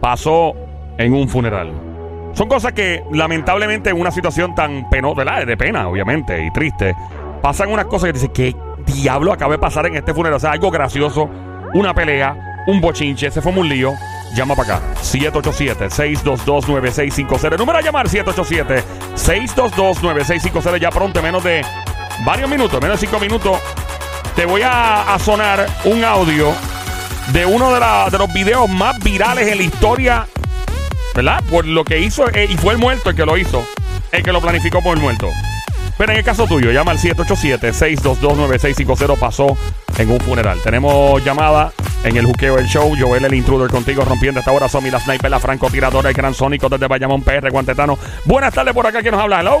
Pasó en un funeral. Son cosas que lamentablemente en una situación tan penosa. De pena, obviamente, y triste, pasan unas cosas que dicen, ¿qué diablo acaba de pasar en este funeral? O sea, algo gracioso, una pelea, un bochinche, se fue un lío. Llama para acá, 787-622-9650. El número a llamar, 787-622-9650. Ya pronto, menos de varios minutos, menos de cinco minutos, te voy a, sonar un audio de uno de, los videos más virales en la historia, ¿verdad? Por lo que hizo, eh, y fue el muerto el que lo hizo, el que lo planificó por el muerto. Pero en el caso tuyo, llama al 787-622-9650, pasó en un funeral. Tenemos llamada en el juqueo del show, Joel el intruder contigo, rompiendo esta hora, Somi la sniper, la francotiradora, el gran sónico desde Bayamón PR, Guantetano. Buenas tardes por acá, ¿quién nos habla? Hello.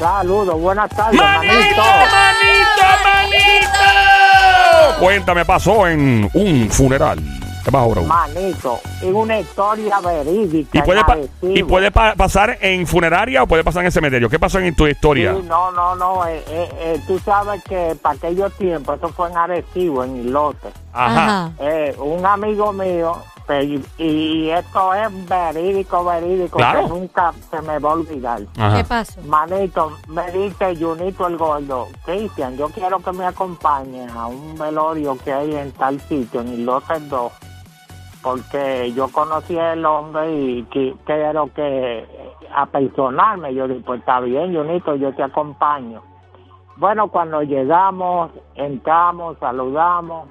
Saludos, buenas tardes, ¡Manito, manito. manito, manito! Cuéntame, pasó en un funeral. ¿Qué pasó, bro? Manito, es una historia verídica. ¿Y puede, pa- y puede pa- pasar en funeraria o puede pasar en el cementerio? ¿Qué pasó en tu historia? Sí, no, no, no. eh, eh, eh, tú sabes que para aquellos tiempos, eso fue en Arecibo, en Ilote. Ajá. Eh, un amigo mío, y, y esto es verídico, verídico, Claro. que nunca se me va a olvidar. Ajá. ¿Qué pasó? Manito, me dice Junito el Gordo, Cristian, yo quiero que me acompañe a un velorio que hay en tal sitio, en Ilote 2, porque yo conocí al hombre y quiero que apersonarme. Yo dije, pues está bien, Junito, yo te acompaño. Bueno, cuando llegamos, entramos, saludamos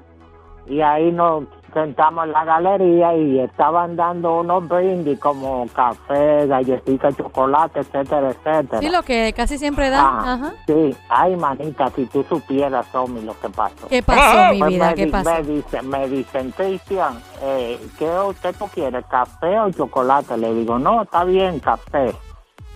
y ahí nos sentamos en la galería y estaban dando unos brindis como café, galletitas, chocolate, etcétera, etcétera. Sí, lo que casi siempre da. Ah, Ajá. Sí, ay, manita, si tú supieras, Tommy, lo que pasó. ¿Qué pasó, Ah, mi Pues vida? me, ¿Qué pasó? me dicen, me dicen, Cristian, eh, ¿qué usted tú quiere, café o chocolate? Le digo, no, está bien, café.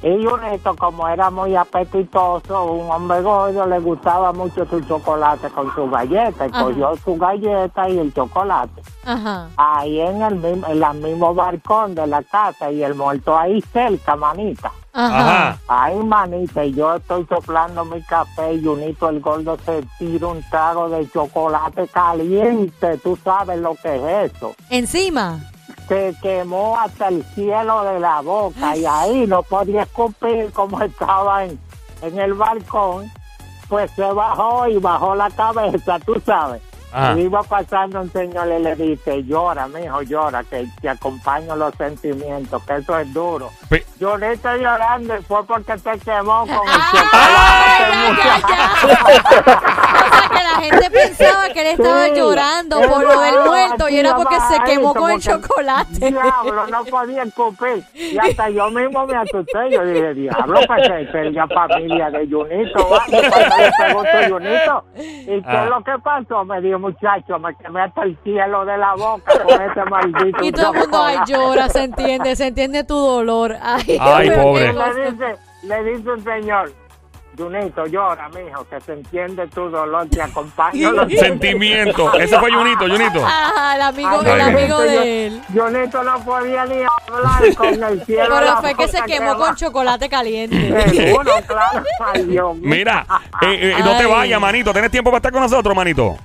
Y Junito, como era muy apetitoso, un hombre gordo, le gustaba mucho su chocolate con su galleta. Y Ajá. cogió su galleta y el chocolate. Ajá. Ahí en el mismo, en el mismo balcón de la casa y el muerto ahí cerca, manita. Ajá. Ay, manita, y yo estoy soplando mi café y Junito el gordo se tira un trago de chocolate caliente. Tú sabes lo que es eso. Encima. Se quemó hasta el cielo de la boca y ahí no podía escupir como estaba en, en el balcón. Pues se bajó y bajó la cabeza, tú sabes. Y iba pasando un señor y le dice, llora, mijo, llora, que te acompaño los sentimientos, que eso es duro. Pe- Yo le estoy llorando y fue porque te quemó con el ¡Ay, chocolate! O sea, que la gente pensaba que él estaba Sí. llorando por lo del muerto y era porque se quemó con el chocolate. Diablo, no podía escupir. Y hasta yo mismo me asusté. Yo dije, diablo, pues que sería familia de Junito. ¿vale? Junito, ¿y qué Ah. es lo que pasó? Me dijo, muchacho, me quemé hasta el cielo de la boca con ese maldito Y todo el mundo, ay, chocolate". llora, se entiende, se entiende tu dolor. Ay, Ay, pobre. Le dice, le dice un señor, Junito, llora, mijo, que se entiende tu dolor, te acompaño. los Sentimiento. Ese fue Junito, Junito. Ajá, el amigo, Ay, el amigo de él. Junito no podía ni hablar con el cielo. Pero fue que se quemó con chocolate caliente. Seguro, claro. Ay, Dios mío. Mira, eh, eh, no te Ay. vayas, manito. ¿Tienes tiempo para estar con nosotros, manito?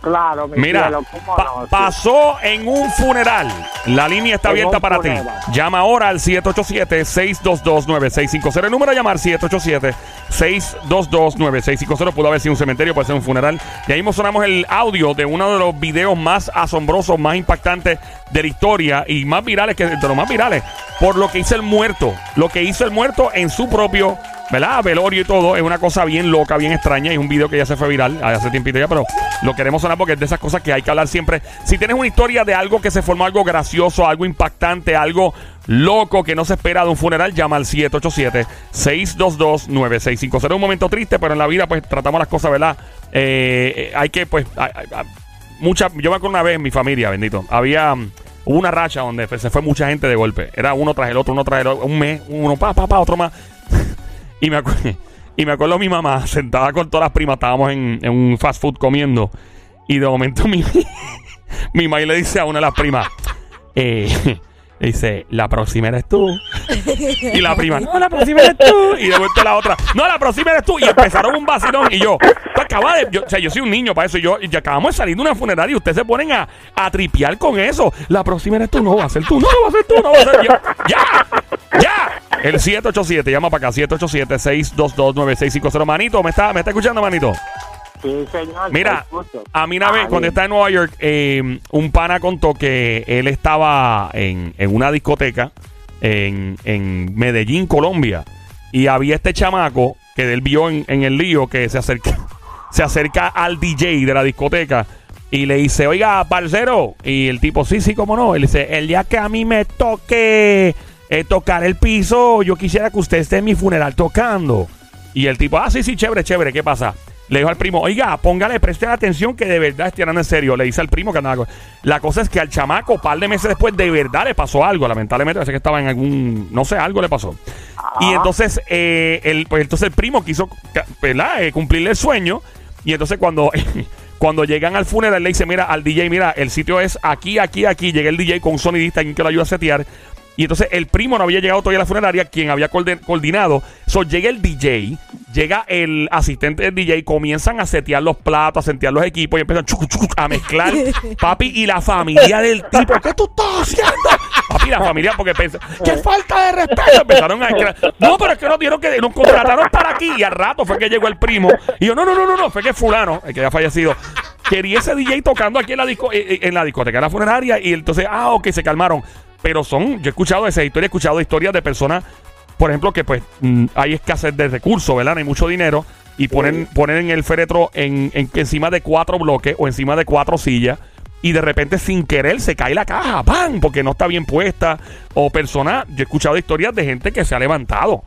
Claro, mi Mira, cielo, cómo pa- no, sí. pasó en un funeral. La línea está En abierta para ti. Llama ahora al 787-622-9650. El número a llamar 787-622-9650. Pudo haber sido un cementerio, puede ser un funeral. Y ahí mismo sonamos el audio de uno de los videos más asombrosos, más impactantes de la historia y más virales, que de los más virales, por lo que hizo el muerto. Lo que hizo el muerto en su propio ¿verdad? Velorio y todo, es una cosa bien loca, bien extraña. Y es un video que ya se fue viral hace tiempito ya, pero lo queremos sonar porque es de esas cosas que hay que hablar siempre. Si tienes una historia de algo que se formó, algo gracioso, algo impactante, algo loco que no se espera de un funeral, llama al 787-622-9650. Será un momento triste, pero en la vida, pues tratamos las cosas, ¿verdad? Eh, eh, hay que, pues, mucha, yo me acuerdo una vez en mi familia, bendito, había mm, una racha donde se fue mucha gente de golpe. Era uno tras el otro, uno tras el otro, un mes, uno pa, pa, pa, otro más. y me acuerdo, y me acuerdo mi mamá sentada con todas las primas, estábamos en, en un fast food comiendo. Y de momento mi, mi mamá le dice a una de las primas, eh, Le dice, la próxima eres tú. y la prima, no, la próxima eres tú. Y de vuelta la otra, no, la próxima eres tú. Y empezaron un vacilón. Y yo, tú acabas de. Yo, o sea, yo soy un niño para eso. Y yo, y acabamos de salir de una funeraria y ustedes se ponen a, a tripear con eso. La próxima eres tú, no va a ser tú, no va a ser tú, no va a ser yo. ¡Ya! ¡Ya! El 787, llama para acá, 787-622-9650. Manito, ¿me está, ¿me está escuchando, manito? Sí, señor. Mira, a mí una vez, cuando estaba en Nueva York, eh, un pana contó que él estaba en, en una discoteca en, en Medellín, Colombia, y había este chamaco que él vio en, en el lío que se acerca, se acerca al DJ de la discoteca y le dice, oiga, parcero, y el tipo, sí, sí, cómo no, él dice, el día que a mí me toque eh, tocar el piso, yo quisiera que usted esté en mi funeral tocando. Y el tipo, ah, sí, sí, chévere, chévere, ¿qué pasa? Le dijo al primo, oiga, póngale, preste atención que de verdad estoy hablando en serio. Le dice al primo que andaba con- La cosa es que al chamaco, par de meses después, de verdad le pasó algo. Lamentablemente, parece que estaba en algún, no sé, algo le pasó. Y entonces, eh, el, pues, entonces el primo quiso ¿verdad? Eh, cumplirle el sueño. Y entonces cuando, cuando llegan al funeral, le dice, mira, al DJ, mira, el sitio es aquí, aquí, aquí. Llega el DJ con un sonidista, alguien que lo ayuda a setear. Y entonces el primo no había llegado todavía a la funeraria, quien había coordinado. So, llega el DJ, llega el asistente del DJ, comienzan a setear los platos, a setear los equipos y empiezan chucu, chucu, a mezclar, papi, y la familia del tipo. ¿Qué tú estás haciendo? Papi, la familia, porque pensa, ¡qué falta de respeto! Empezaron a. No, pero es que nos dieron que nos contrataron para aquí. Y al rato fue que llegó el primo. Y yo, no, no, no, no, no, fue que Fulano, el que ya fallecido, quería ese DJ tocando aquí en la, disco, eh, eh, en la discoteca, en la funeraria. Y entonces, ah, ok, se calmaron. Pero son, yo he escuchado esa historia, he escuchado historias de personas, por ejemplo, que pues mm, hay escasez de recursos, ¿verdad? No hay mucho dinero. Y ponen, ponen el féretro en, en- encima de cuatro bloques o encima de cuatro sillas. Y de repente, sin querer, se cae la caja, ¡pam! Porque no está bien puesta. O personas, yo he escuchado historias de gente que se ha levantado,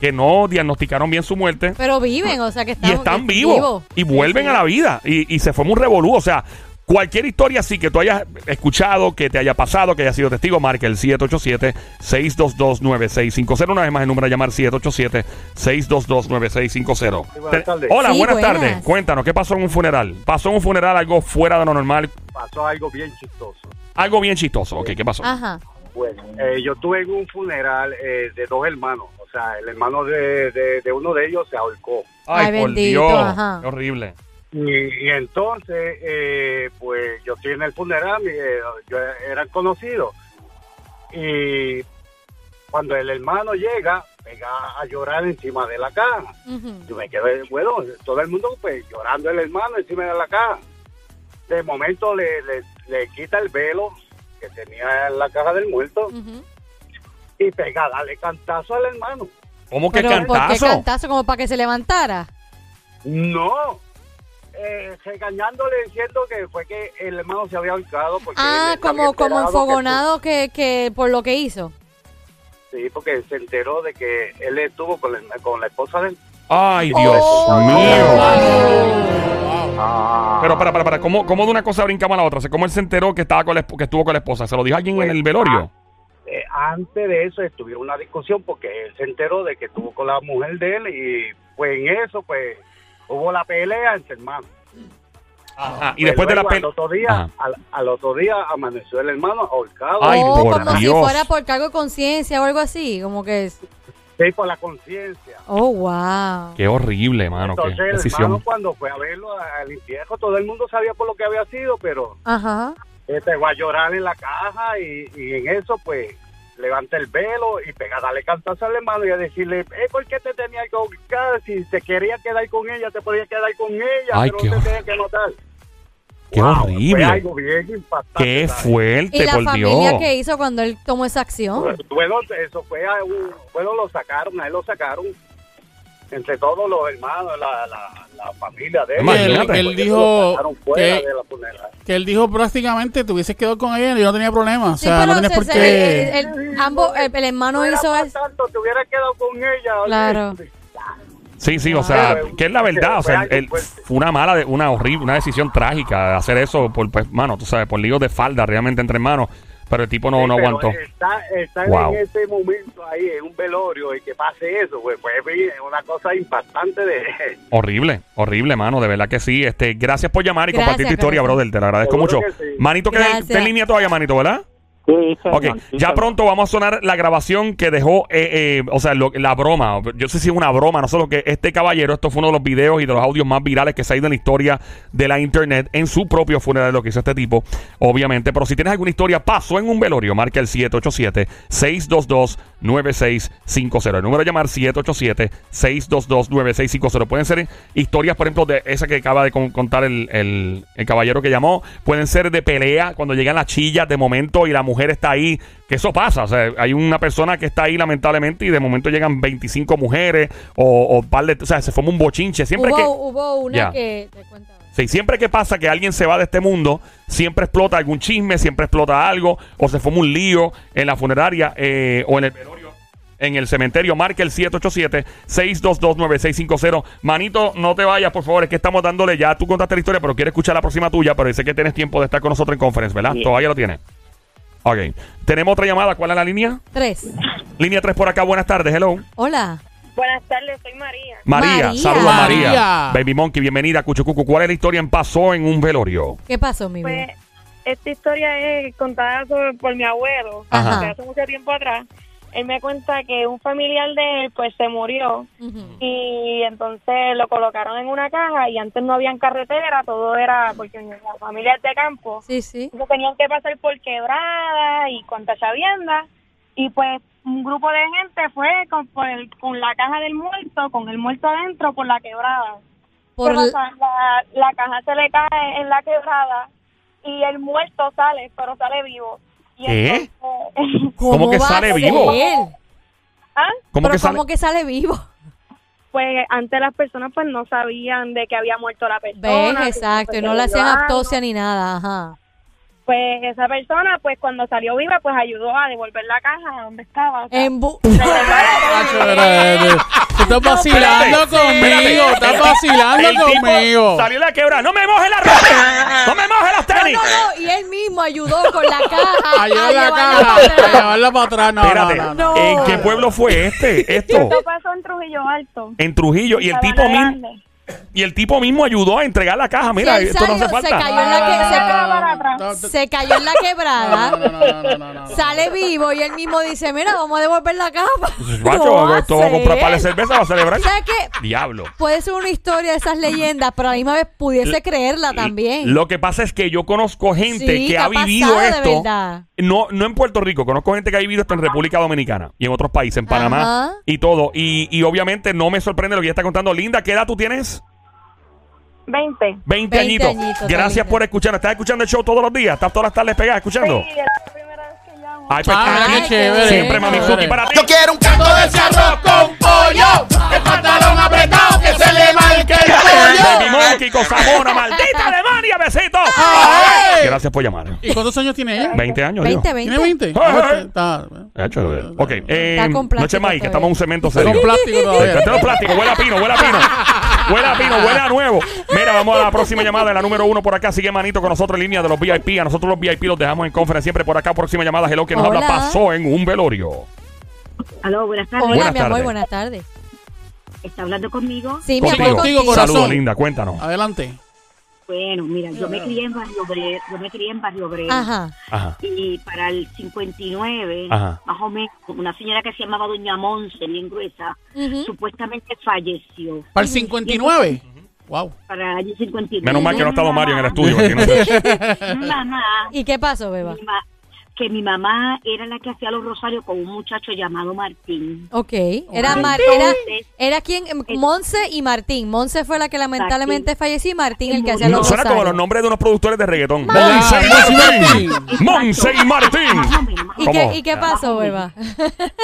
que no diagnosticaron bien su muerte Pero viven, o sea que están, y están que- vivos y Sí, vuelven sí. a la vida y, y se fue muy revolú. O sea, cualquier historia así que tú hayas escuchado, que te haya pasado, que haya sido testigo, marca el 787-622-9650. Una vez más el número a llamar 787-622-9650. Sí, buenas tardes. Hola, Sí, buenas, buenas. tardes. Cuéntanos, ¿qué pasó en un funeral? ¿Pasó en un funeral algo fuera de lo normal? pasó algo bien chistoso. Algo bien chistoso. Ok, ¿qué pasó? Ajá. Bueno, eh, yo tuve en un funeral eh, de dos hermanos. O sea, el hermano de, de- de uno de ellos se ahorcó. Ay, por bendito, Dios. ajá. Qué horrible. Y, y entonces, eh, pues yo estoy en el funeral, eh, yo eran conocidos. Y cuando el hermano llega, pega a llorar encima de la caja. Yo me quedé, bueno, todo el mundo pues llorando el hermano encima de la caja. De momento le, le, le quita el velo que tenía en la caja del muerto y pega a darle cantazo al hermano. ¿Cómo que Pero ¿por qué cantazo? cantazo? Como para que se levantara. No, eh, regañándole diciendo que fue que el hermano se había ahorcado. porque Ah, como, como enfogonado que, que por lo que hizo. sí, porque se enteró de que él estuvo con, la- con la esposa de él. Ay, Dios Oh. mío. Ah. Pero para, para, para, ¿cómo, cómo de una cosa brincamos a la otra? O sea, ¿Cómo él se enteró que estaba con la, que estuvo con la esposa? ¿Se lo dijo alguien en el velorio? Eh, antes de eso estuvieron una discusión porque él se enteró de que estuvo con la mujer de él y pues en eso pues hubo la pelea entre hermanos. Ajá. Y después de la pelea. Al otro, día, al, al otro día amaneció el hermano ahorcado. Ay, oh, por como Dios. si fuera por cargo de conciencia o algo así. Como que es. Sí, por la conciencia. Oh, wow. Qué horrible, mano. Entonces qué el decisión. hermano cuando fue a verlo al infierno, todo el mundo sabía por lo que había sido, pero Ajá. eh, pegó a llorar en la caja y, y en eso pues levanta el velo y pega a darle cantazo al hermano y a decirle, eh, ¿por qué te tenía que buscar? Si te quería quedar con ella, te podía quedar con ella, Ay, pero qué no te tenía que matar. Qué Wow, horrible. Fue algo bien impactante. Qué ¿sabes? fuerte, ¿Y la por familia Dios. que hizo cuando él tomó esa acción? Bueno, eso fue, a un- bueno, lo sacaron, a él lo sacaron. Entre todos los hermanos, la, la, la familia de él. Imagínate. Él- él ellos dijo que- de la funeral. Que él dijo prácticamente, te hubieses quedado con ella y yo no tenía problema. O sea, no tienes se- por qué... el- el- ambos, el, el hermano hizo eso. tanto, te hubiera quedado con ella. Claro. Sí, sí, o sea, que es la verdad. O sea, él- fuerte. fue una mala, de- una horrible, una decisión trágica de hacer eso por, pues, mano, tú sabes, por líos de falda realmente entre hermanos. Pero el tipo no, Sí, no aguantó. Está, está Wow. en ese momento ahí, en un velorio, y que pase eso, pues fue bien, una cosa impactante de Horrible, horrible, mano, de verdad que sí. Este, gracias por llamar y Gracias, compartir tu historia, brother. Te lo agradezco Seguro mucho. que sí. Manito, que Gracias. en línea todavía, manito, ¿verdad? Sí, señor, Ok, sí, ya señor. pronto vamos a sonar la grabación que dejó, eh, eh, o sea, lo- la broma. Yo sé si es una broma, no sé lo que este caballero, esto fue uno de los videos y de los audios más virales que se ha ido en la historia de la internet en su propio funeral, lo que hizo este tipo, obviamente. Pero si tienes alguna historia, pasó en un velorio, marca el 787-622-9650. El número de llamar 787-622-9650. Pueden ser historias, por ejemplo, de esa que acaba de con- contar el, el- el caballero que llamó. Pueden ser de pelea, cuando llegan las chillas de momento y la mujer está ahí. Que eso pasa. O sea, hay una persona que está ahí lamentablemente y de momento llegan 25 mujeres o, o par de... O sea, se forma un bochinche. Siempre Hubo, que... hubo una que... te cuenta. Sí, siempre que pasa que alguien se va de este mundo, siempre explota algún chisme, siempre explota algo, o se forma un lío en la funeraria eh, o en el velorio, en el cementerio. Marca el 787-622-9650. Manito, no te vayas, por favor, es que estamos dándole ya. Tú contaste la historia, pero quiero escuchar la próxima tuya, pero sé que tienes tiempo de estar con nosotros en conference, ¿verdad? Todavía lo tienes. Ok. Tenemos otra llamada. ¿Cuál es la línea? Tres. Línea 3 por acá. Buenas tardes. Hello. Hola. Buenas tardes, soy María. María. María. Saludos, María. María. Baby Monkey, bienvenida. Cuchucucu. ¿Cuál es la historia en Pasó en un velorio? ¿Qué pasó, mi Pues vida? esta historia es contada sobre- por mi abuelo, Ajá. que hace mucho tiempo atrás. Él me cuenta que un familiar de él pues se murió y entonces lo colocaron en una caja y antes no habían carretera, todo era porque la familia es de campo. Sí, sí. Entonces tenían que pasar por quebrada y con chavienda y pues un grupo de gente fue con, por el- con la caja del muerto, con el muerto adentro por la quebrada. Por la caja se le cae en la quebrada y el muerto sale, pero sale vivo. Y ¿Qué? entonces- ¿Cómo que sale vivo? ¿Ah? ¿Cómo Pero que sale? ¿cómo que sale vivo? Pues antes las personas pues no sabían de que había muerto la persona. Exacto. se Y no le hacían autopsia ni nada. Ajá. Pues esa persona pues cuando salió viva pues ayudó a devolver la caja a donde estaba. o sea, En bu- estás vacilando espérate, conmigo. espérate. Estás vacilando El conmigo. salió de la quebra. ¡No me moje la ropa! ¡No me moje los No, tenis! no, no. Y él mismo ayudó con la caja. A llevar la llevarla caja. para A atrás. llevarla para atrás. No, no, Espérate, no. no. No. ¿en qué pueblo fue este? Esto. Esto pasó en Trujillo Alto. En Trujillo. Y el tipo mismo. Y el tipo mismo ayudó a entregar la caja. Mira, esto no hace salió, se falta. cayó en la que- se- Se cayó en la quebrada. Sale vivo y él mismo dice, mira, vamos a devolver la caja. Pues, Macho, esto vamos a comprar para de cerveza para celebrar. ¿Sabes qué? Diablo. Puede ser una historia de esas leyendas, pero a la misma vez pudiese creerla también. Lo que pasa es que yo conozco gente Sí, que ha ha vivido esto. No, no en Puerto Rico, conozco gente que ha vivido esto en República Dominicana y en otros países, en Panamá Ajá. y todo. Y, y obviamente no me sorprende lo que ella está contando. Linda, ¿qué edad tú tienes? 20. 20, 20 añitos. añitos, Gracias por escuchar. ¿Estás escuchando el show todos los días? ¿Estás todas las tardes pegadas escuchando? Sí, es la primera vez que llamo. Ay, pues, Ah, aquí- qué chévere. Siempre, mami. Suki, para ti. Yo quiero un canto de ese arroz con pollo. El pantalón apretado que se le Baby. Monkey, Cosamona, maldita Alemania, besito. Ay. Gracias por llamar. ¿Y cuántos años tiene ella? 20 años, 20, digo. 20. ¿Tiene 20? Ay, Ah, está- Hecho, Ok, eh, Está con no plástico eche maíz, que estamos en un cemento serio. con plástico todavía. Este es plástico, huele a pino, huele a pino. Huele a pino, huele a nuevo. Mira, vamos a la próxima llamada, la número uno por acá. Sigue manito con nosotros en línea de los VIP. A nosotros los VIP los dejamos en conferencia siempre por acá. Próxima llamada, hello, que nos Hola. habla. Pasó en un velorio. Aló, buenas tardes. Hola, Buenas mi amor, buenas tardes. ¿Está hablando conmigo? Sí, mi Contigo. amor, Contigo, corazón. Saludos, linda, cuéntanos. Adelante. Bueno, mira, yo me crié en Barrio Obrero, yo me crié en Barrio Obrero. Ajá. Ajá. Y para el 59, Ajá. más o menos, una señora que se llamaba Doña Monse, bien gruesa, Ujú. supuestamente falleció. ¿Para el 59? Wow. Para el año 59. Menos mal que no ha estado Mi Mario en el estudio. aquí no sé. Mamá, ¿Y qué pasó, beba? mi ma- que mi mamá era la que hacía los rosarios con un muchacho llamado Martín. Ok. Era. Mar- era, era quien, Monse y Martín. Monse fue la que lamentablemente falleció y Martín el que hacía los suena como los rosarios. nombres de unos productores de reggaetón. Monse y Martín. Monse y Martín. ¿Y qué, ¿Y qué pasó, beba?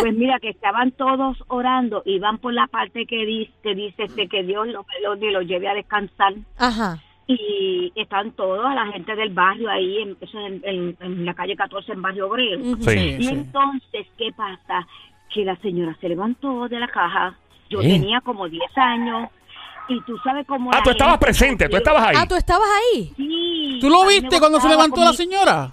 Pues mira, que estaban todos orando y van por la parte que dice, que dice este, que Dios lo, lo, lo lleve a descansar. Ajá. Y están todos, la gente del barrio ahí, en, eso en, en- en la calle 14, en Barrio Obrero. Sí. Y sí. entonces, ¿qué pasa? Que la señora se levantó de la caja. Yo ¿Eh? tenía como 10 años. Y tú sabes cómo. Ah, tú estabas presente, tú estabas ahí. Ah, ¿tú estabas ahí? Sí. ¿Tú lo viste cuando se levantó la mi- señora?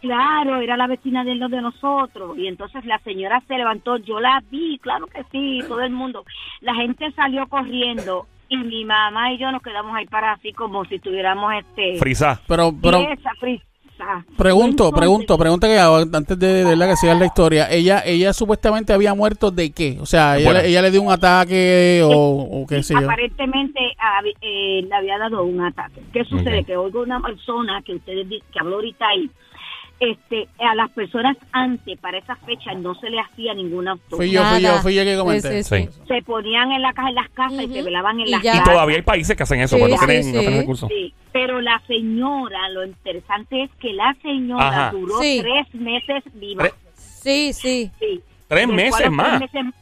Claro, era la vecina de los de nosotros. Y entonces la señora se levantó, yo la vi, claro que sí, todo el mundo. La gente salió corriendo y mi mamá y yo nos quedamos ahí para así como si tuviéramos este... Frisa. Pero, pero, esa fris- casa. Pregunto, Entonces, pregunto, pregunta que hago antes de, de verdad que siga la historia. Ella, ella supuestamente había muerto de qué? O sea, ella, Bueno. ella le dio un ataque o, o qué sé yo. Aparentemente eh, le había dado un ataque. ¿Qué sucede? Que oigo una persona que ustedes que habló ahorita ahí, este, a las personas antes, para esa fecha, no se le hacía ninguna autopsia. Fui yo, fui yo, fui yo que comenté. Sí, sí, sí. Se ponían en la caja en las casas y se velaban en Y las ya. Y casas. todavía hay países que hacen eso, Sí, pero no sí, tienen, no tienen recursos. Sí, pero la señora, lo interesante es que la señora Ajá. duró Sí. tres meses viva. Tres- Sí, sí. Sí. Tres meses más. tres meses-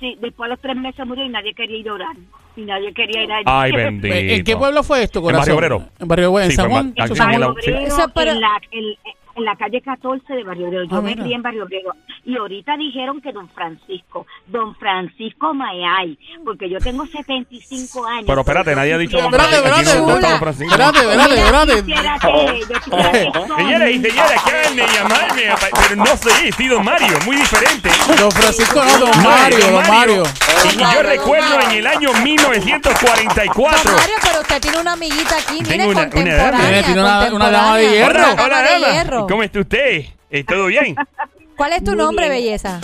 sí, después a los tres meses murió y nadie quería ir a orar. Y nadie quería ir a Ay, bendito. ¿En qué pueblo fue esto, En corazón? Barrio Obrero. En Barrio Obrero, en Sí, San Juan. en En Aquí San en Juan. la- En, la, calle 14 de Barrio Obrero. Yo Ah, me crié en Barrio Obrero. Y ahorita dijeron que don Francisco, don Francisco Mayay, porque yo tengo 75 años. Pero espérate, nadie ha dicho Don Espérate, Francisco. Espérate. Espérate, espérate, espérate. Señoras y señores, acaban de llamarme, pero no sé, sí, Don Mario, muy diferente. Don Francisco, no, Don Mario, Don Mario. Y yo recuerdo en el año 1944. Don Mario, pero usted tiene una amiguita aquí, mire, contemporánea. dama. Tiene- una- dama de hierro. Hola, dama. ¿Cómo está usted? ¿Eh, ¿Todo bien? ¿Cuál es tu Muy nombre, bien. belleza?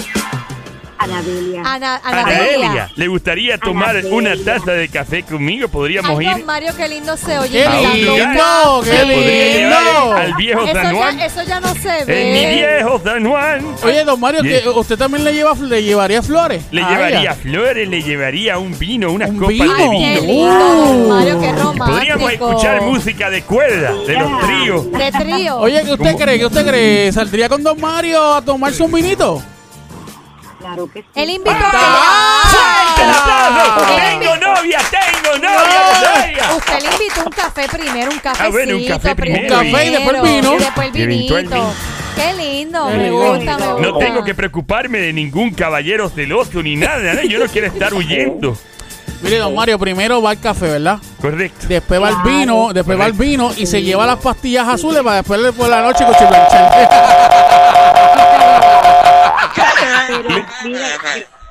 Anadelia. Ana, Adelia, Anadelia. ¿le gustaría tomar una taza de café conmigo? Podríamos Ay, ir don Mario, qué lindo se oye. ¡Qué lindo! ¡Qué lindo! al viejo Eso San Juan. ya, eso ya no se En ve. mi viejo San Juan. Oye, Don Mario, Yeah. que ¿usted también le, lleva, le llevaría flores? Le a llevaría flores, le llevaría un vino, unas ¿Un copas vino? de Qué vino. lindo, don Uh. Mario, qué romántico. Podríamos escuchar música de cuerda, de los tríos. De trío. Oye, ¿qué usted ¿Cómo? cree? ¿Qué usted cree? ¿Saldría con Don Mario a tomarse un vinito? Claro que sí. Él invitó Ah. Ah. ¡Tengo novia, tengo novia! Usted le invitó un café primero, un cafecito Ah, bueno, un café primero. Un café y después el vino. Y después el vinito. vino. Qué lindo, me gusta, me gusta. No tengo que preocuparme de ningún caballero celoso ni nada, ¿no? Yo no quiero estar huyendo. Mire, Don Mario, primero va el café, ¿verdad? Correcto. Después va el vino, después va el vino y se lleva las pastillas azules para después por la noche cuchillanchar. Pero mira,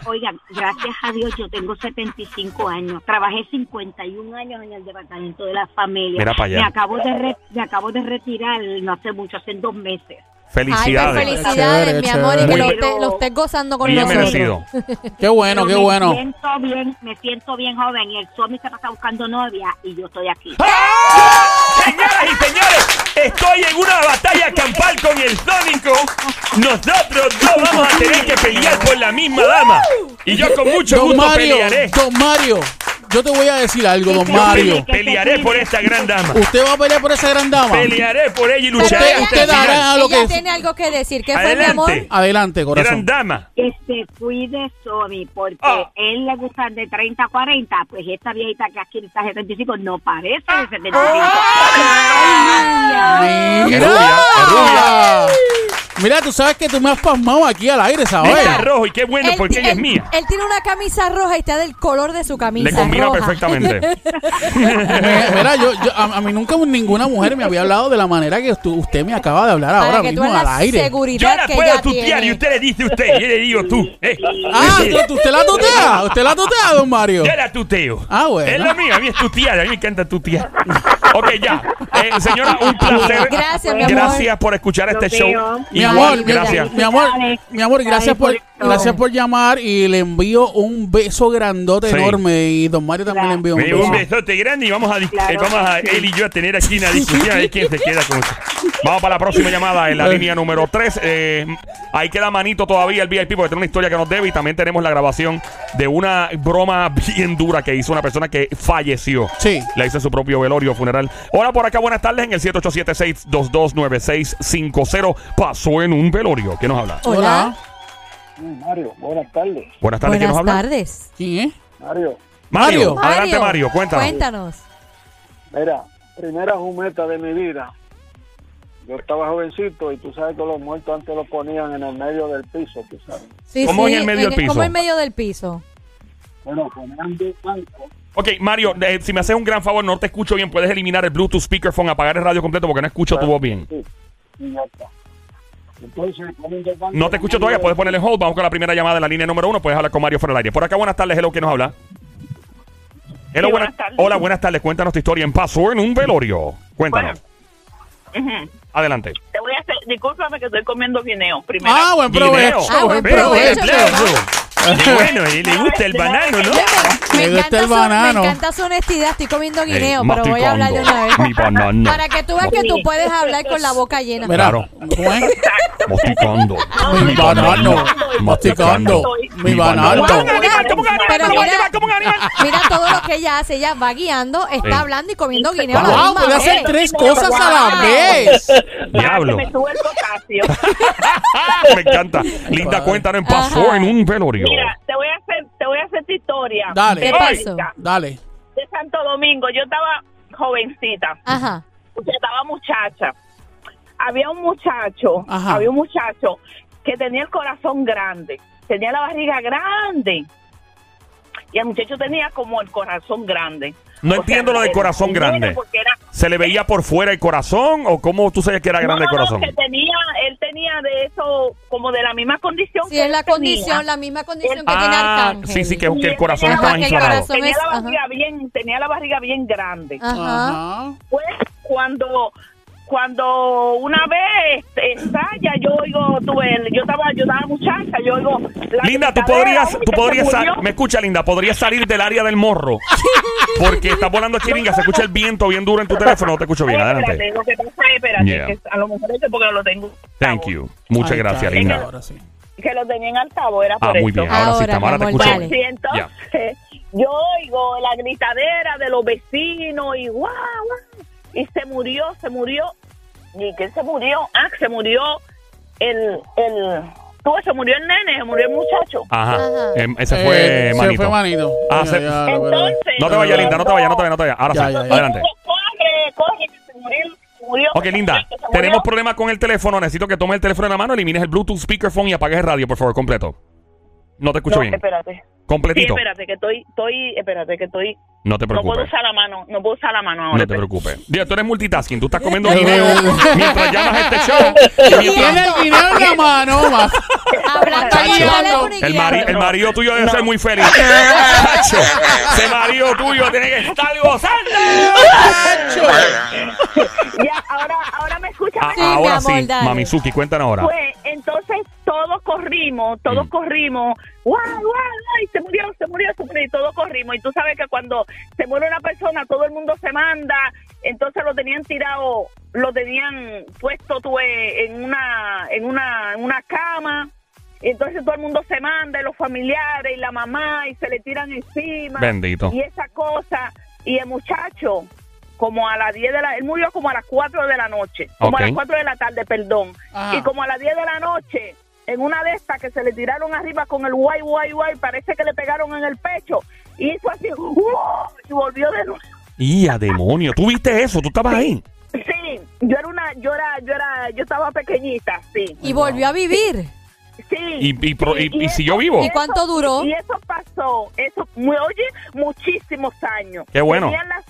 oigan, gracias a Dios yo tengo 75 años. Trabajé 51 años en el departamento de la familia. Mira pa' allá. Me acabo de re- me acabo de retirar no hace mucho, hace dos meses. Ay, pues Felicidades. felicidades, Chévere, mi amor, y que lo esté, lo esté gozando con Bien nosotros. merecido. Qué bueno, Pero qué me bueno. siento bien, me siento bien joven y el Somi se pasa buscando novia y yo estoy aquí. ¡Ah! Señoras y señores, estoy en una batalla campal con el Sónico. Nosotros dos vamos a tener que pelear por la misma dama. Y yo con mucho Don gusto Mario, pelearé. Don Mario, yo te voy a decir algo, Don Mario. Pelearé por esta gran dama. Usted va a pelear por esa gran dama. Pelearé por ella y lucharé Usted- ella, usted dará a lo ella que- tiene algo que decir. ¿Qué fue, mi amor? Adelante. Adelante, Gran corazón. dama. Que se cuide Somi porque Ah. él le gusta de 30 a 40, pues esta viejita que aquí está 75 no parece Ah. de 75. Ay, Mira. Es rubia, es rubia. Mira, tú sabes que tú me has pasmado aquí al aire, ¿sabes? Está rojo y qué bueno porque ella es él- mía. él tiene una camisa roja y está del color de su camisa. Le combina roja. perfectamente. Me- Mira, yo, yo- a, a mí nunca ninguna mujer me había hablado de la manera que usted, usted me acaba de hablar Para ahora que tú mismo veas al la aire. Yo seguridad la que puedo ella tutear tiene. y usted le dice usted, yo le digo tú. Eh. Ah, Sí. ¿tú- ¿usted la tutea? ¿Usted la tutea, don Mario? Yo la tuteo. Ah, bueno. Es lo mío, a mí es tutear, a mí me encanta tutear. ok, ya. Eh, señora, un placer. Gracias, mi amor. Gracias por escuchar este show. Mi amor, mi, gracias. mi amor, mi amor, gracias por, gracias por llamar y le envío un beso grandote Sí. enorme y don Mario también le envío un beso. un besote grande y vamos a, Claro. eh, vamos a él y yo a tener aquí una discusión a ver quién se queda con usted. Vamos para la próxima llamada en la línea número 3. ahí queda manito todavía el VIP porque tiene una historia que nos debe y también tenemos la grabación de una broma bien dura que hizo una persona que falleció. Sí. La hizo en su propio velorio funeral. Hola por acá, buenas tardes en el 787-622-9650. En un velorio. ¿Quién nos habla? Hola. Mario, buenas tardes. Buenas tardes, ¿quién nos Buenas habla? tardes. ¿Quién es? Mario, Mario. Mario. Adelante, Mario, cuéntanos. Cuéntanos. mira, primera jumeta de mi vida. Yo estaba jovencito y tú sabes que los muertos antes los ponían en el medio del piso, tú sabes. Sí, ¿Cómo sí, en el medio del piso? Como en medio del piso. Bueno, ponían dos bancos. Ok, Mario, eh, si me haces un gran favor, no te escucho bien. Puedes eliminar el Bluetooth speakerphone, apagar el radio completo porque no escucho tu voz bien. Sí, ya está. Entonces, No te escucho todavía, puedes ponerle hold. Vamos con la primera llamada en la línea número uno. Puedes hablar con Mario fuera del aire. Por acá, buenas tardes. Hello, ¿quién nos habla? Hello, Sí, buenas buenas tardes. Hola, buenas tardes. Cuéntanos tu historia en Paso en un velorio. Cuéntanos. Adelante. Te voy a hacer, discúlpame que estoy comiendo guineo primero. Ah, buen provecho. Ah, buen buen provecho. bueno, y le gusta el banano, ¿no? Me gusta encanta el su- banano. me encanta su honestidad. Estoy comiendo Ey, guineo, pero voy a hablar de una vez. Mi banano. Para que tú veas que tú puedes hablar con la boca llena. Mira, Claro. ¿cómo es? Masticando. Mi banano. Masticando. Mi banano. Pero ¿Cómo un mira-. Mira todo lo que ella hace. Ella va guiando, está Sí. hablando y comiendo guineo a la Wow, misma puede hacer tres cosas a la vez. Diablo. Me sube el potasio. Me encanta. Linda, cuéntanos, pasó Ajá. en un velorio. Mira, te voy a te voy a hacer tu historia. Dale. Dale. De Santo Domingo. Yo estaba jovencita. Ajá. Yo estaba muchacha. Había un muchacho, Ajá. había un muchacho que tenía el corazón grande, tenía la barriga grande. Y el muchacho tenía como el corazón grande. No O entiendo lo del el- corazón grande. era- ¿Se le veía por fuera el corazón o cómo tú sabías que era grande no, el no, corazón? que tenía, él tenía de eso, como de la misma condición Si que es la tenía. condición, la misma condición que tiene Ah, Arcángel. sí, sí, que, que el corazón tenía el inflamado. corazón- Tenía es- la ajá. barriga bien, tenía la barriga bien grande. Ajá. Pues cuando cuando una vez estalla, yo oigo, tuve, yo estaba, yo estaba muchacha, yo oigo. la Linda, tú podrías, tú podrías, sal- me escucha, Linda, podrías salir del área del morro. Porque está volando chiringa, se escucha el viento bien duro en tu teléfono, no te escucho bien. Ay, Adelante. espérate, lo que pasa es, espérate, Yeah. que a lo mejor es porque lo tengo. Thank you. Muchas Ahí gracias, está, Linda. Ahora sí. Que lo tenía en altavoz, era Ah, por muy eso. bien. Ahora sí, Ahora, Tamara, te escucho. dale. Sí, entonces yo oigo la gritadera de los vecinos y guau, guau, y se murió, se murió. ¿Y quién se murió? Ah, se murió el, el, tú, se murió el nene, se murió el muchacho. Ajá. Ajá. Em, ese fue Eh, Manito. Se fue manito. Ah, Ya, se- ya, lo veo. Entonces, No te vayas, Linda, no te vayas, no te vayas, no te vayas. Ahora Ya, sí, ya, ya. adelante. Corre, corre, que se murió, se murió. Ok, Linda, tenemos problemas con el teléfono. Necesito que tomes el teléfono en la mano, elimines el Bluetooth speakerphone y apagues el radio, por favor, completo. No te escucho No, bien. espérate. Sí, Completito. espérate, que estoy, estoy, espérate, que estoy, No te no puedo preocupes. usar la mano, no puedo usar la mano ahora. No te preocupes. Digo, tú eres multitasking. Tú estás comiendo guineo eh, mientras llamas a este show. Y tiene el en la mano. más. Hablando El, guiando. mari- el marido tuyo debe ser muy feliz. Chacho, ese marido tuyo tiene que estar gozando. Ya, ahora, ahora me escuchan. Ah, Sí, mi ahora amor, sí, dale. Mamizuki, cuéntanos ahora. Pues entonces todos corrimos, todos Mm. corrimos, guau, guau, ay, se murió, se murió, se murió, y todos corrimos. Y tú sabes que cuando se muere una persona, todo el mundo se manda, entonces lo tenían tirado, lo tenían puesto tú, eh, en una, en una, en una cama. y Entonces todo el mundo se manda, y los familiares y la mamá, y se le tiran encima. Bendito. Y esa cosa. Y el muchacho, como a las 10 de la... Él murió como a las 4 de la noche. Como a las 4 de la tarde, perdón. Ajá. Y como a las 10 de la noche, en una de estas que se le tiraron arriba con el guay, guay, guay, parece que le pegaron en el pecho. Y hizo así, ¡wow! y volvió de nuevo. Y a demonio, ¿tú viste eso? ¿Tú estabas ahí? Sí, yo era una, yo era, yo era, yo estaba pequeñita, sí. Y volvió a vivir. Sí. ¿Y, y, pro- y- y eso- siguió vivo? ¿Y cuánto duró? Y eso pasó, eso, mu- oye, muchísimos años. Qué bueno. Tenían las,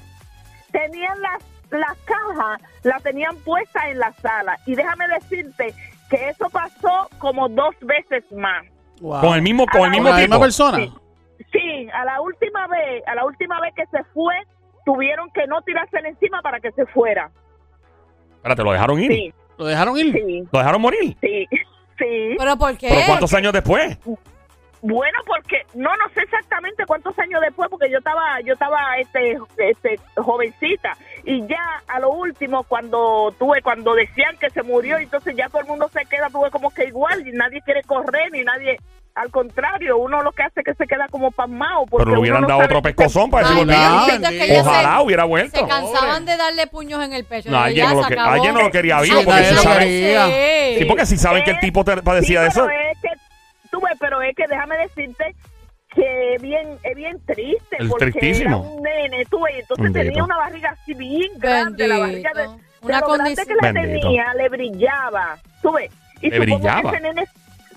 tenían las, las cajas, las tenían puestas en la sala. Y déjame decirte que eso pasó como dos veces más. Wow. Con el mismo, con el mismo ¿Con la misma persona? Sí. Sí, a la última vez, a la última vez que se fue, tuvieron que no tirársela encima para que se fuera. Espérate, ¿lo dejaron ir? Sí, ¿Lo dejaron ir? sí, ¿Lo dejaron morir? sí, sí. ¿Pero por qué? ¿Pero cuántos años después? Bueno, porque no no sé exactamente cuántos años después, porque yo estaba yo estaba este este jovencita y ya a lo último cuando tuve cuando decían que se murió, entonces ya todo el mundo se queda tuve como que igual y nadie quiere correr ni nadie al contrario, uno lo que hace es que se queda como pasmado. porque Pero le hubieran no dado otro pescozón para decir no, Ojalá se, hubiera vuelto. se cansaban de darle puños en el pecho. No, alguien no, lo se que- acabó. alguien no lo quería vivo Sí, porque si saben. Sí. sí, porque si saben que el tipo te padecía de eso. pero es que, tú ves, pero es que déjame decirte que es bien, es bien triste. Es porque tristísimo. Era un nene, tú ves, entonces Bendito. tenía una barriga así bien grande. La barriga de, Bendito. de Una lo grande condición. que la Bendito. tenía, le brillaba. Tú ves. Y Le supongo brillaba. que ese nene,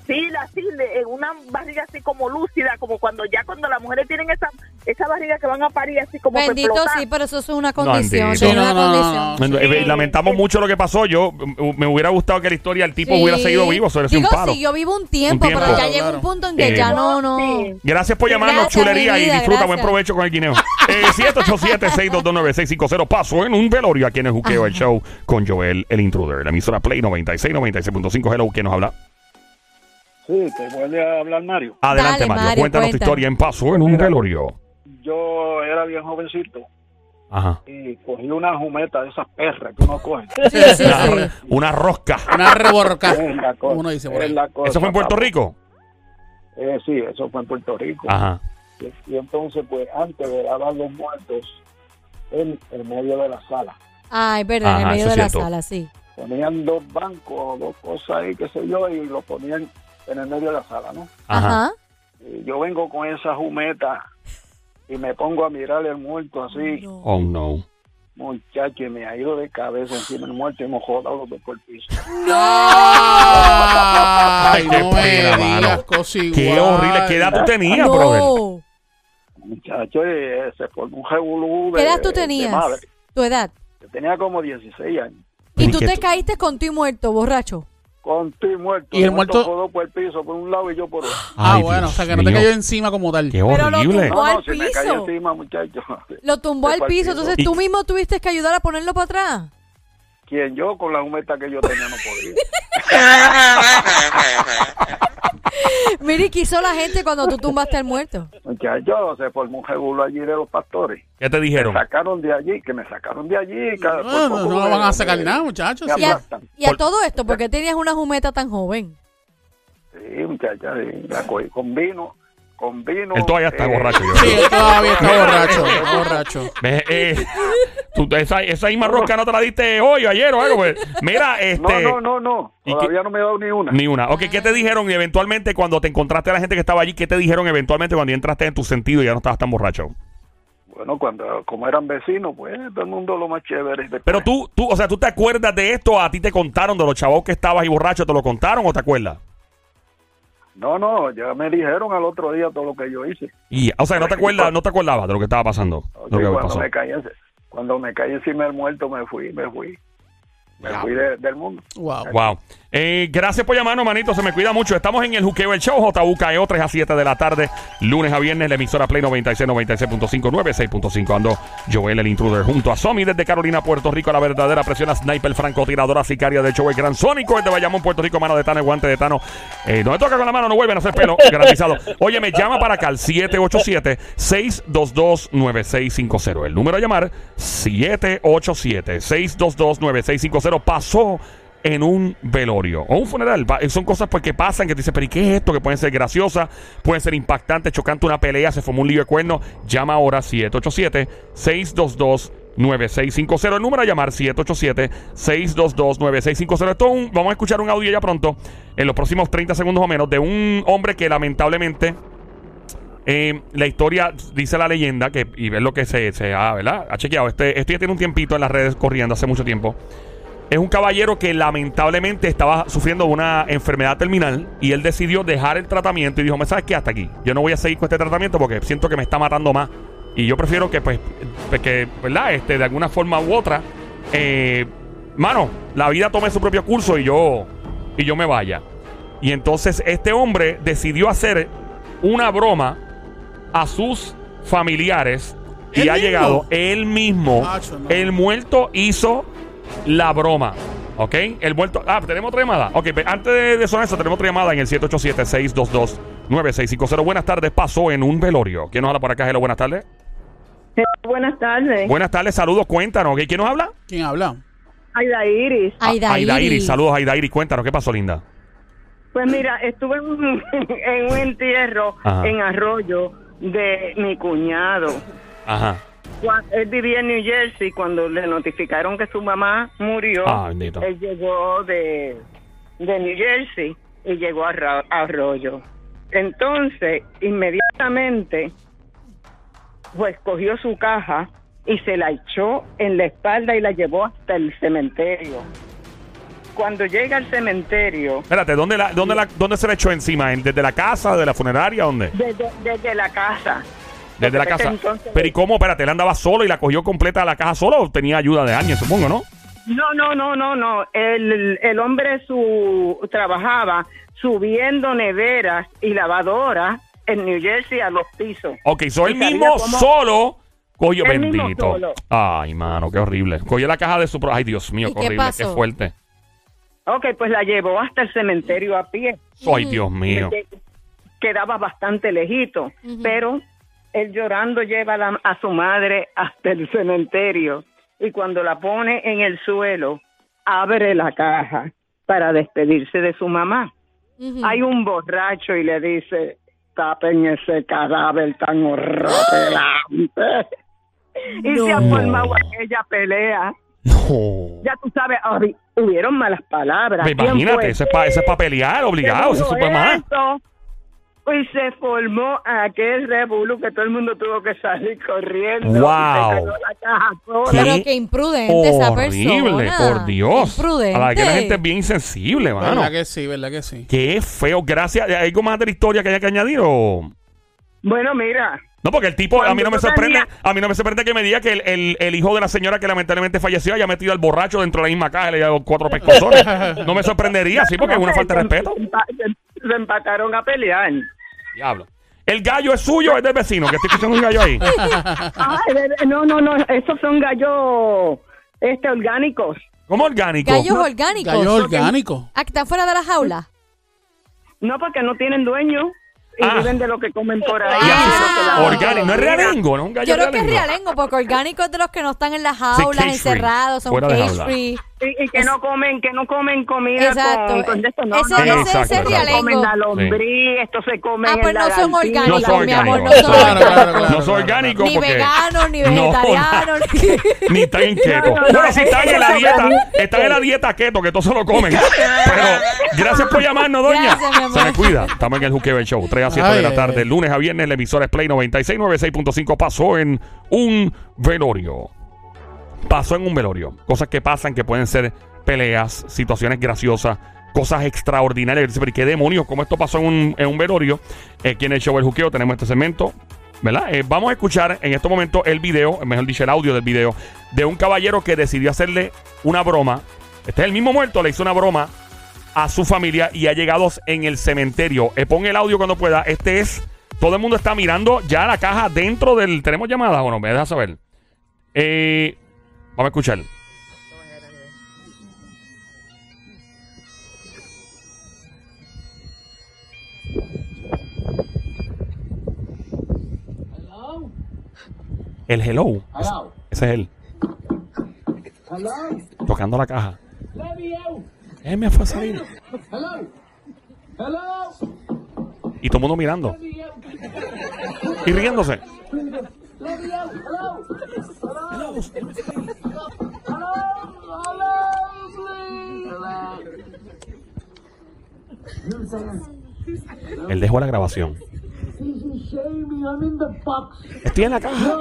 Sí, la sí, le- en una barriga así como lúcida, como cuando ya cuando las mujeres tienen esa esa barriga que van a parir así como Bendito, sí, pero eso es una condición. una no, Sí. Lamentamos mucho lo que pasó. Yo mm, me hubiera gustado que la historia del tipo Sí. hubiera seguido vivo. Eso Digo, un palo. sí, yo vivo un tiempo, Un tiempo. pero ya Claro, llega claro. un punto en que Eh, ya no, no. Sí. Gracias por llamarnos, Gracias, chulería, y disfruta. Buen provecho con el guineo. Eh, 787-622-9650. Paso en un velorio aquí en el Juqueo, el show con Joel, el intruder. La emisora Play 96, 96.5. Hello, ¿quién nos habla? Sí, te vuelve a hablar Mario. Adelante, Dale, Mario. Mario, Cuéntanos tu historia en Paso en un Mira. velorio. Yo era bien jovencito Ajá. y cogí una jumeta de esas perras que uno coge. Sí, sí, Una, sí. una rosca. Una reborca. Es Uno dice por es ahí. la cosa, ¿Eso fue en Puerto papá. Rico? Eh, sí, eso fue en Puerto Rico. Ajá. Y, y entonces, pues, antes de lavar los muertos, en el medio de la sala, Ay, verdad, en Ajá, el medio de es la cierto. sala, sí. ponían dos bancos, dos cosas ahí, qué sé yo, y lo ponían en el medio de la sala, ¿no? Ajá. Ajá. Y yo vengo con esa jumeta y me pongo a mirar el muerto así, Oh, no. muchacho, y me ha ido de cabeza encima del muerto y hemos jodado los dos por el piso. Ay, Qué no me pena, mano. Qué horrible. ¿Qué edad tú tenías, brother? No. Muchacho, y, eh, se formó un revolú de ¿Qué edad tú tenías? madre. Tu edad. Yo tenía como 16 años. Y ¿Y tú te tú- caíste con tu muerto, borracho. Con ti muerto. ¿Y el muerto? por el piso por un lado y yo por otro. Ah, Ay, bueno, Dios o sea que no te mío. cayó encima como tal. Qué Pero lo horrible. tumbó. No, no, al se me piso. cayó encima, muchacho. Lo tumbó Se al piso, piso. entonces tú mismo tuviste que ayudar a ponerlo para atrás. Quien yo con la jumeta que yo tenía no podía. Mira, ¿y qué hizo la gente cuando tú tumbaste al muerto? Muchacho, se formó un revuelo allí de los pastores. ¿Qué te Me dijeron? sacaron de allí, que me sacaron de allí. No, no, me- van a sacar me- nada, muchachos. me. Y a, y todo esto, ¿por qué tenías una jumeta tan joven? Sí, muchacha, sí, la cogí con vino, con vino. Él todavía está eh, borracho. yo Sí, él todavía está borracho, está borracho. Eh, tú- esa, esa misma rosca no te la diste hoy o ayer o algo. Pues. Mira, este. No, no, no, no. ¿Y qué- Todavía no me he dado ni una. Ni una. Ok, ¿qué te dijeron eventualmente cuando te encontraste a la gente que estaba allí? ¿Qué te dijeron eventualmente cuando ya entraste en tu sentido y ya no estabas tan borracho? Bueno, cuando como eran vecinos, pues todo el mundo lo más chévere. Después, Pero tú, tú, o sea, ¿tú te acuerdas de esto? ¿A ti te contaron de los chavos que estabas y borracho? ¿Te lo contaron o te acuerdas? No, no, ya me dijeron al otro día todo lo que yo hice. Y, o sea, ¿no te acuerdas, no te acordabas de lo que estaba pasando? Ok, Lo que cuando, pasó. me caí, cuando me caí encima del muerto, me fui, me fui. Me fui de- del mundo. Wow. Wow. Eh, gracias por llamarnos, manito. Se me cuida mucho. Estamos en el Juqueo El Show, JUKEO, 3 a 7 de la tarde, lunes a viernes, la emisora Play 96, 96.5, 96.5. Ando Joel, el intruder, junto a Somi desde Carolina, Puerto Rico, la verdadera presión, la sniper, francotiradora, sicaria del show, el gran Sónico, desde Bayamón, Puerto Rico, mano de Tano, el guante de Tano. Eh, no me toca con la mano, no vuelven a hacer pelo, garantizado. Oye, me llama para acá al 787-622-9650. El número a llamar, 787-622-9650. Pasó en un velorio o un funeral. Son cosas pues, que pasan que te dicen, pero ¿y qué es esto? Que pueden ser graciosas, pueden ser impactantes, chocante una pelea, se formó un lío de cuerno. Llama ahora 787-622-9650. El número a llamar 787-622-9650. Esto es un- vamos a escuchar un audio ya pronto, en los próximos 30 segundos o menos, de un hombre que lamentablemente eh, la historia, dice la leyenda, que, y ver lo que se, se ha, ¿verdad? ha chequeado. Este, este ya tiene un tiempito en las redes corriendo, hace mucho tiempo. Es un caballero que lamentablemente estaba sufriendo una enfermedad terminal y él decidió dejar el tratamiento y dijo, ¿me sabes qué? Hasta aquí. Yo no voy a seguir con este tratamiento porque siento que me está matando más. Y yo prefiero que, pues, pues, que, ¿verdad? Este, de alguna forma u otra, eh, mano, la vida tome su propio curso y yo, y yo me vaya. Y entonces este hombre decidió hacer una broma a sus familiares y ¿Él ha mismo? llegado él mismo. Macho. El muerto hizo la broma. ¿Ok? El muerto. Ah, tenemos otra llamada. Ok, pe- antes de, de sonar eso, tenemos otra llamada en el 787-622-9650. Buenas tardes. Pasó en un velorio. ¿Quién nos habla por acá? Hello, buenas tardes. Buenas tardes. Buenas tardes, saludos, cuéntanos. ¿ok? ¿Quién nos habla? ¿Quién habla? Aida Iris. Aida, Aida Iris. Iris. Saludos, Aida Iris. Cuéntanos, ¿qué pasó, linda? Pues mira, estuve en un, en un entierro Ajá. en Arroyo de mi cuñado. Ajá. Él vivía en New Jersey cuando le notificaron que su mamá murió. Ah. Él llegó de, de New Jersey y llegó a, Ra- a Arroyo. Entonces, inmediatamente, pues cogió su caja y se la echó en la espalda y la llevó hasta el cementerio. cuando llega al cementerio, Espérate, ¿dónde, la, dónde, la, ¿dónde se le echó encima? ¿En- ¿Desde la casa, de la funeraria? ¿Dónde? desde, desde la casa. Desde la casa. entonces- Pero ¿y cómo? Espérate, ¿él andaba solo y la cogió completa a la caja solo o tenía ayuda de alguien, supongo, no? No, no, no, no, no. El, el hombre su, trabajaba subiendo neveras y lavadoras en New Jersey a los pisos. Ok, so Y él sabía mismo cómo- solo cogió, bendito. solo. Ay, mano, qué horrible. Cogió la caja de su... pro- Ay, Dios mío, ¿Y qué horrible, pasó? qué fuerte. Ok, pues la llevó hasta el cementerio a pie. Ay, Dios mío. Que- Quedaba bastante lejito, pero él llorando lleva a, la- a su madre hasta el cementerio y cuando la pone en el suelo, abre la caja para despedirse de su mamá. Hay un borracho y le dice, tapen ese cadáver tan horripilante. Y se ha formado aquella pelea. No. Ya tú sabes, hubi- hubieron malas palabras. Pues ¿Quién imagínate, ese es para pa pelear, obligado, ese eso, Y se formó aquel revolú que todo el mundo tuvo que salir corriendo. y Wow. se cayó la caja. Pero qué imprudente esa Horrible, persona. por Dios. Imprudente. A la que la gente es bien insensible, mano. ¿Verdad que sí? ¿Verdad que sí? Qué feo. Gracias. ¿Hay algo más de la historia que haya que añadir o...? Bueno, mira, No, porque el tipo, a mí no me sorprende, tenía- a mí no me sorprende que me diga que el, el- el hijo de la señora que lamentablemente falleció haya metido al borracho dentro de la misma caja y le haya dado cuatro pescozones. No me sorprendería, sí, porque es una falta de respeto. Se, empa- se- se empataron a pelear. Diablo. El gallo es suyo, o es del vecino, que estoy escuchando un gallo ahí. Ay, de- no, no, no, esos son gallos este, orgánicos. ¿Cómo orgánico? Gallos orgánicos. Gallo orgánico. Ah, que están fuera de la jaula. No, porque no tienen dueño y Ah. viven de lo que comen por ahí. Ah. orgánico. No es realengo, no es un gallo Yo creo que es realengo. porque orgánico es de los que no están en las jaulas, encerrados, son cage free. Y, y que no comen, que no comen comida Exacto. con, con esto, no, Ese- no, no. ese- ese es Esto se comen la lombriz, esto se come Ah, pues no son orgánicos, No son mi amor, no orgánicos. son Claro, claro, orgánicos. claro. No soy orgánico Ni porque... veganos, ni No, vegetarianos. ni- Ni están en keto. No, no, no, bueno, si están en la eso dieta, están en la dieta keto, que todos se lo comen. Pero gracias por llamarnos, doña. Gracias. Se me cuida. Estamos en el Juqueo Show. 3 a 7 de Ay, la ay, tarde, lunes a viernes, la emisora es Play 96, 96.5. Pasó en un velorio. Pasó en un velorio. Cosas que pasan que pueden ser peleas, situaciones graciosas, cosas extraordinarias. Pero ¿qué demonios? ¿Cómo esto pasó en un, en un velorio? Eh, Aquí en el show El Juqueo tenemos este segmento. ¿Verdad? Eh, vamos a escuchar en este momento el video, mejor dicho, el audio del video, de un caballero que decidió hacerle una broma. Este es el mismo muerto, le hizo una broma a su familia y ha llegado en el cementerio. Eh, pon el audio cuando pueda. Este es. Todo el mundo está mirando ya la caja dentro del. ¿Tenemos llamadas o no? Me deja saber. Eh, vamos a escuchar. El hello. Ese, ese es él. Tocando la caja. Él me fue a salir. Y todo el mundo mirando. Y riéndose. Él dejó la grabación. Estoy en la caja.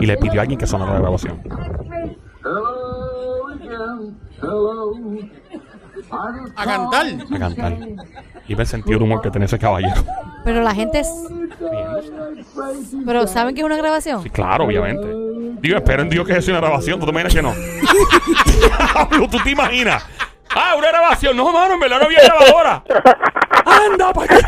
Y le pidió a alguien que sonara la grabación. A cantar. A cantar. Y ver el sentido de humor que tiene ese caballero. Pero la gente es... Pero ¿saben que es una grabación? Sí, claro, obviamente. Digo, espero en Dios que sea una grabación. ¿Tú te imaginas que no? ¿Tú te imaginas? Ah, una grabación. No, mano, en verdad no había grabadora. Anda, para